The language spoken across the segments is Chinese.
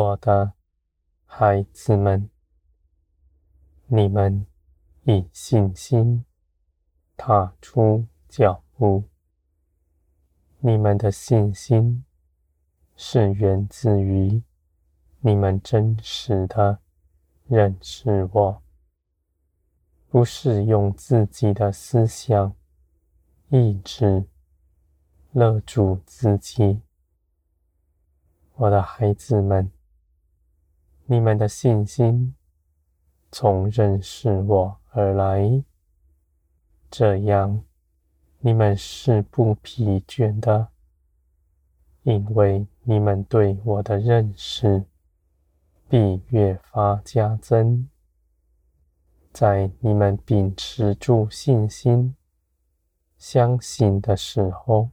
我的孩子们，你们以信心踏出脚步。你们的信心是源自于你们真实的认识我，不是用自己的思想、意志勒住自己。我的孩子们。你们的信心从认识我而来，这样你们是不疲倦的，因为你们对我的认识必越发加增。在你们秉持住信心、相信的时候，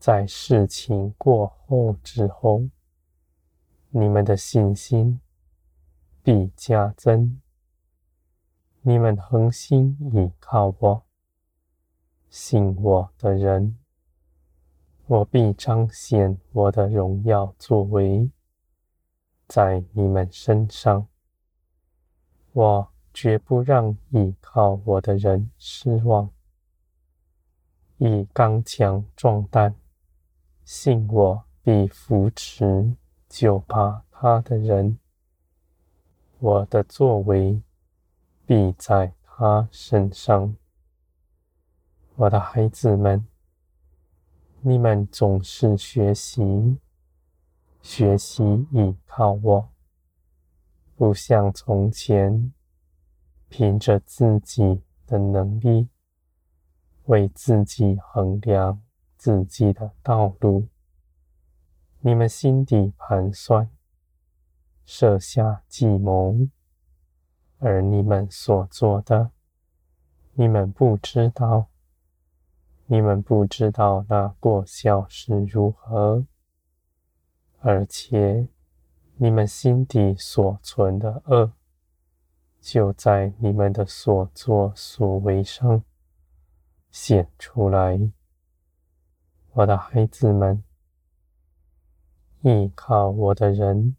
在事情过后之后。你们的信心必加增，你们恒心倚靠我、信我的人，我必彰显我的荣耀作为在你们身上。我绝不让倚靠我的人失望，以刚强壮胆，信我必扶持。就怕他的人，我的作为必在他身上。我的孩子们，你们总是学习，学习倚靠我，不像从前，凭着自己的能力，为自己衡量自己的道路。你们心底盘算，设下计谋，而你们所做的，你们不知道，你们不知道那过效是如何，而且你们心底所存的恶，就在你们的所作所为上显出来，我的孩子们。依靠我的人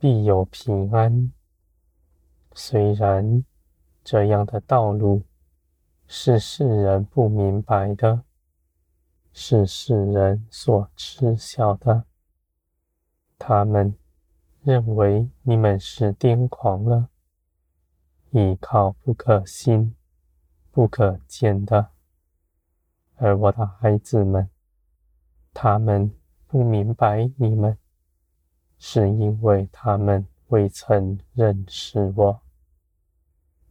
必有平安。虽然这样的道路是世人不明白的，是世人所知晓的，他们认为你们是癫狂了，依靠不可信、不可见的。而我的孩子们，他们。不明白你们，是因为他们未曾认识我。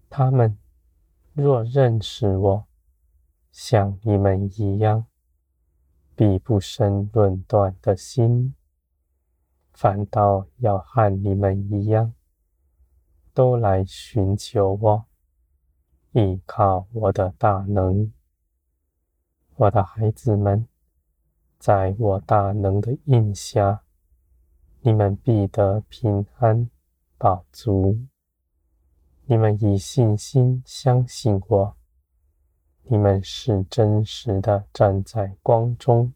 他们若认识我，像你们一样，必不生论断的心，反倒要和你们一样，都来寻求我，依靠我的大能。我的孩子们。在我大能的印下，你们必得平安饱足。你们以信心相信我，你们是真实的站在光中，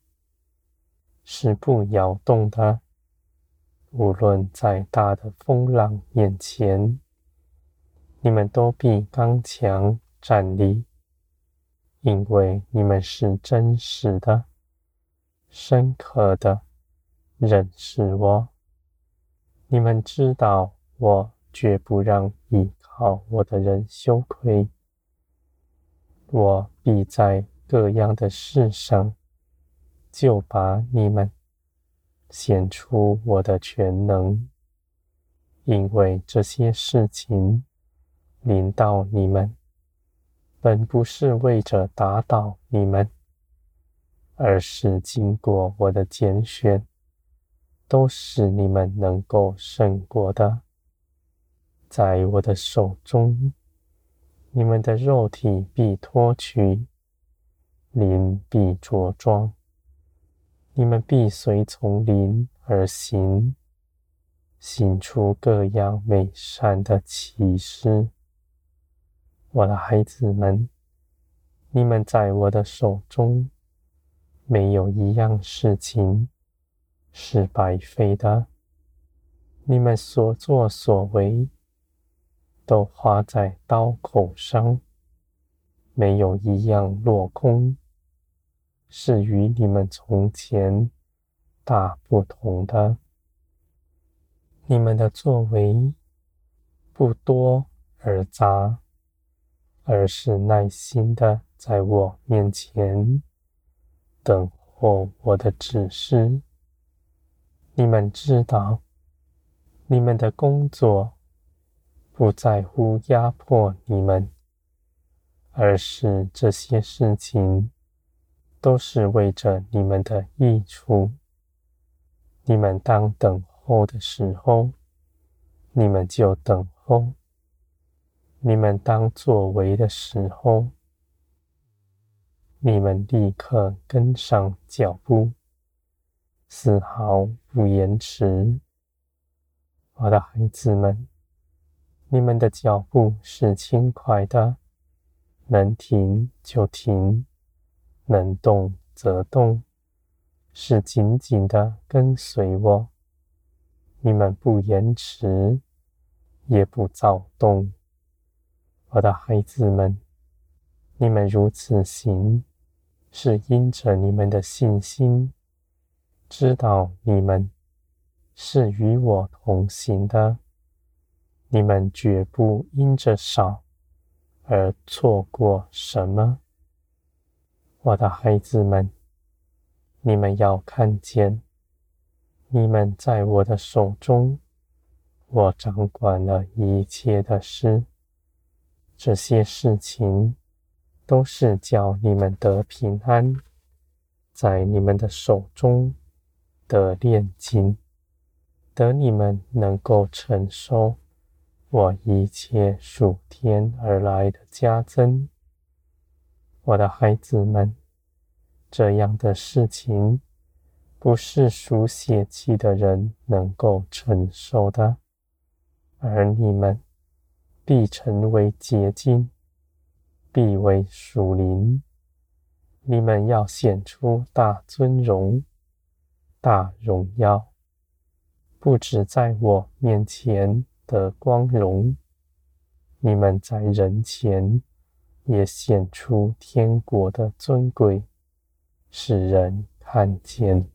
是不摇动的。无论再大的风浪面前，你们都必刚强站立，因为你们是真实的。深刻的认识我，你们知道我绝不让依靠我的人羞愧。我必在各样的事上就把你们，显出我的全能，因为这些事情临到你们，本不是为着打倒你们。而是经过我的拣选，都是你们能够胜过的。在我的手中，你们的肉体必脱去，灵必着装，你们必随从灵而行，行出各样美善的奇事。我的孩子们，你们在我的手中。没有一样事情是白费的，你们所作所为都花在刀口上，没有一样落空，是与你们从前大不同的。你们的作为不多而杂，而是耐心的在我面前等候我的指示。你们知道。你们的工作不在乎压迫你们，而是这些事情都是为着你们的益处。你们当等候的时候，你们就等候；你们当作为的时候，你们立刻跟上脚步，丝毫不延迟。我的孩子们，你们的脚步是轻快的，能停就停，能动则动，是紧紧的跟随我。你们不延迟，也不躁动。我的孩子们，你们如此行，是因着你们的信心，知道你们。是与我同行的，你们绝不因着少而错过什么。我的孩子们，你们要看见，你们在我的手中，我掌管了一切的事。这些事情都是叫你们得平安，在你们的手中得炼金。得你们能够承受我一切属天而来的加增，我的孩子们，这样的事情不是属血气的人能够承受的，而你们必成为结晶，必为属灵。你们要显出大尊荣、大荣耀。不止在我面前的光荣，你们在人前也显出天国的尊贵，使人看见。